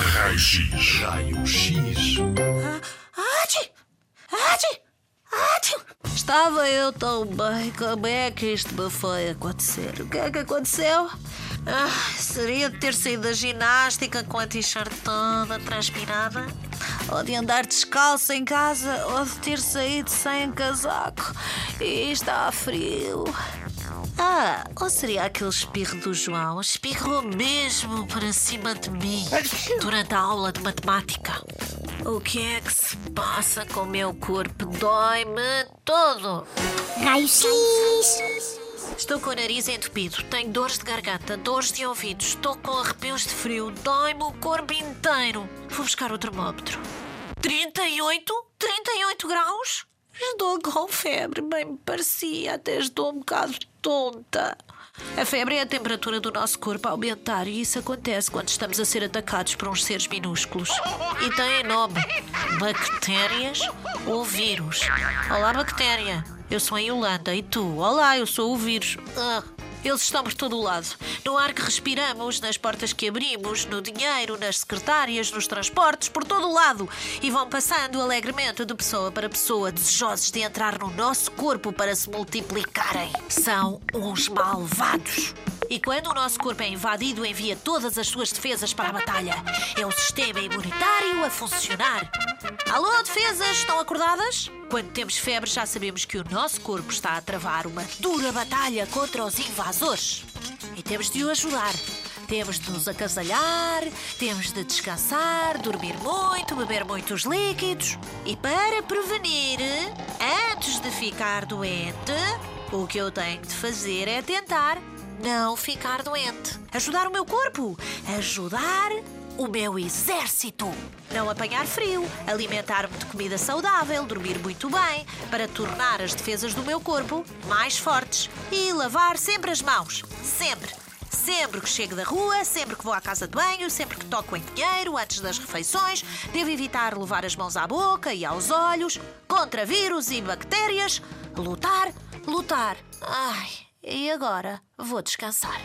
Raio-X. Raio-X. Ati! Ati! Ati! Estava eu tão bem, como é que isto me foi acontecer? O que é que aconteceu? Ah, seria de ter saído da ginástica com a t-shirt toda transpirada? Ou de andar descalço em casa? Ou de ter saído sem casaco? E está frio. Ah, ou seria aquele espirro do João? Espirrou mesmo para cima de mim durante a aula de matemática. O que é que se passa com o meu corpo? Dói-me todo. Raio-X. Estou com o nariz entupido, tenho dores de garganta, dores de ouvidos, estou com arrepios de frio, dói-me o corpo inteiro. Vou buscar o termómetro. 38? 38 graus? Estou com febre, bem me parecia, até estou um bocado tonta. A febre é a temperatura do nosso corpo a aumentar e isso acontece quando estamos a ser atacados por uns seres minúsculos. E tem nome: bactérias ou vírus. Olá, bactéria. Eu sou a Yolanda e tu? Olá, eu sou o vírus. Ah, eles estão por todo o lado. No ar que respiramos, nas portas que abrimos, no dinheiro, nas secretárias, nos transportes, por todo o lado. E vão passando alegremente de pessoa para pessoa, desejosos de entrar no nosso corpo para se multiplicarem. São uns malvados. E quando o nosso corpo é invadido, envia todas as suas defesas para a batalha. É o sistema imunitário a funcionar. Alô, defesas, estão acordadas? Quando temos febre, já sabemos que o nosso corpo está a travar uma dura batalha contra os invasores. E temos de o ajudar. Temos de nos agasalhar, temos de descansar, dormir muito, beber muitos líquidos. E para prevenir, antes de ficar doente, o que eu tenho de fazer é tentar não ficar doente. Ajudar o meu corpo. Ajudar o meu exército. Não apanhar frio, alimentar-me de comida saudável, dormir muito bem, para tornar as defesas do meu corpo mais fortes. E lavar sempre as mãos. Sempre. Sempre que chego da rua, sempre que vou à casa de banho, sempre que toco em dinheiro, antes das refeições, devo evitar levar as mãos à boca e aos olhos, contra vírus e bactérias, lutar, lutar. Ai, e agora vou descansar.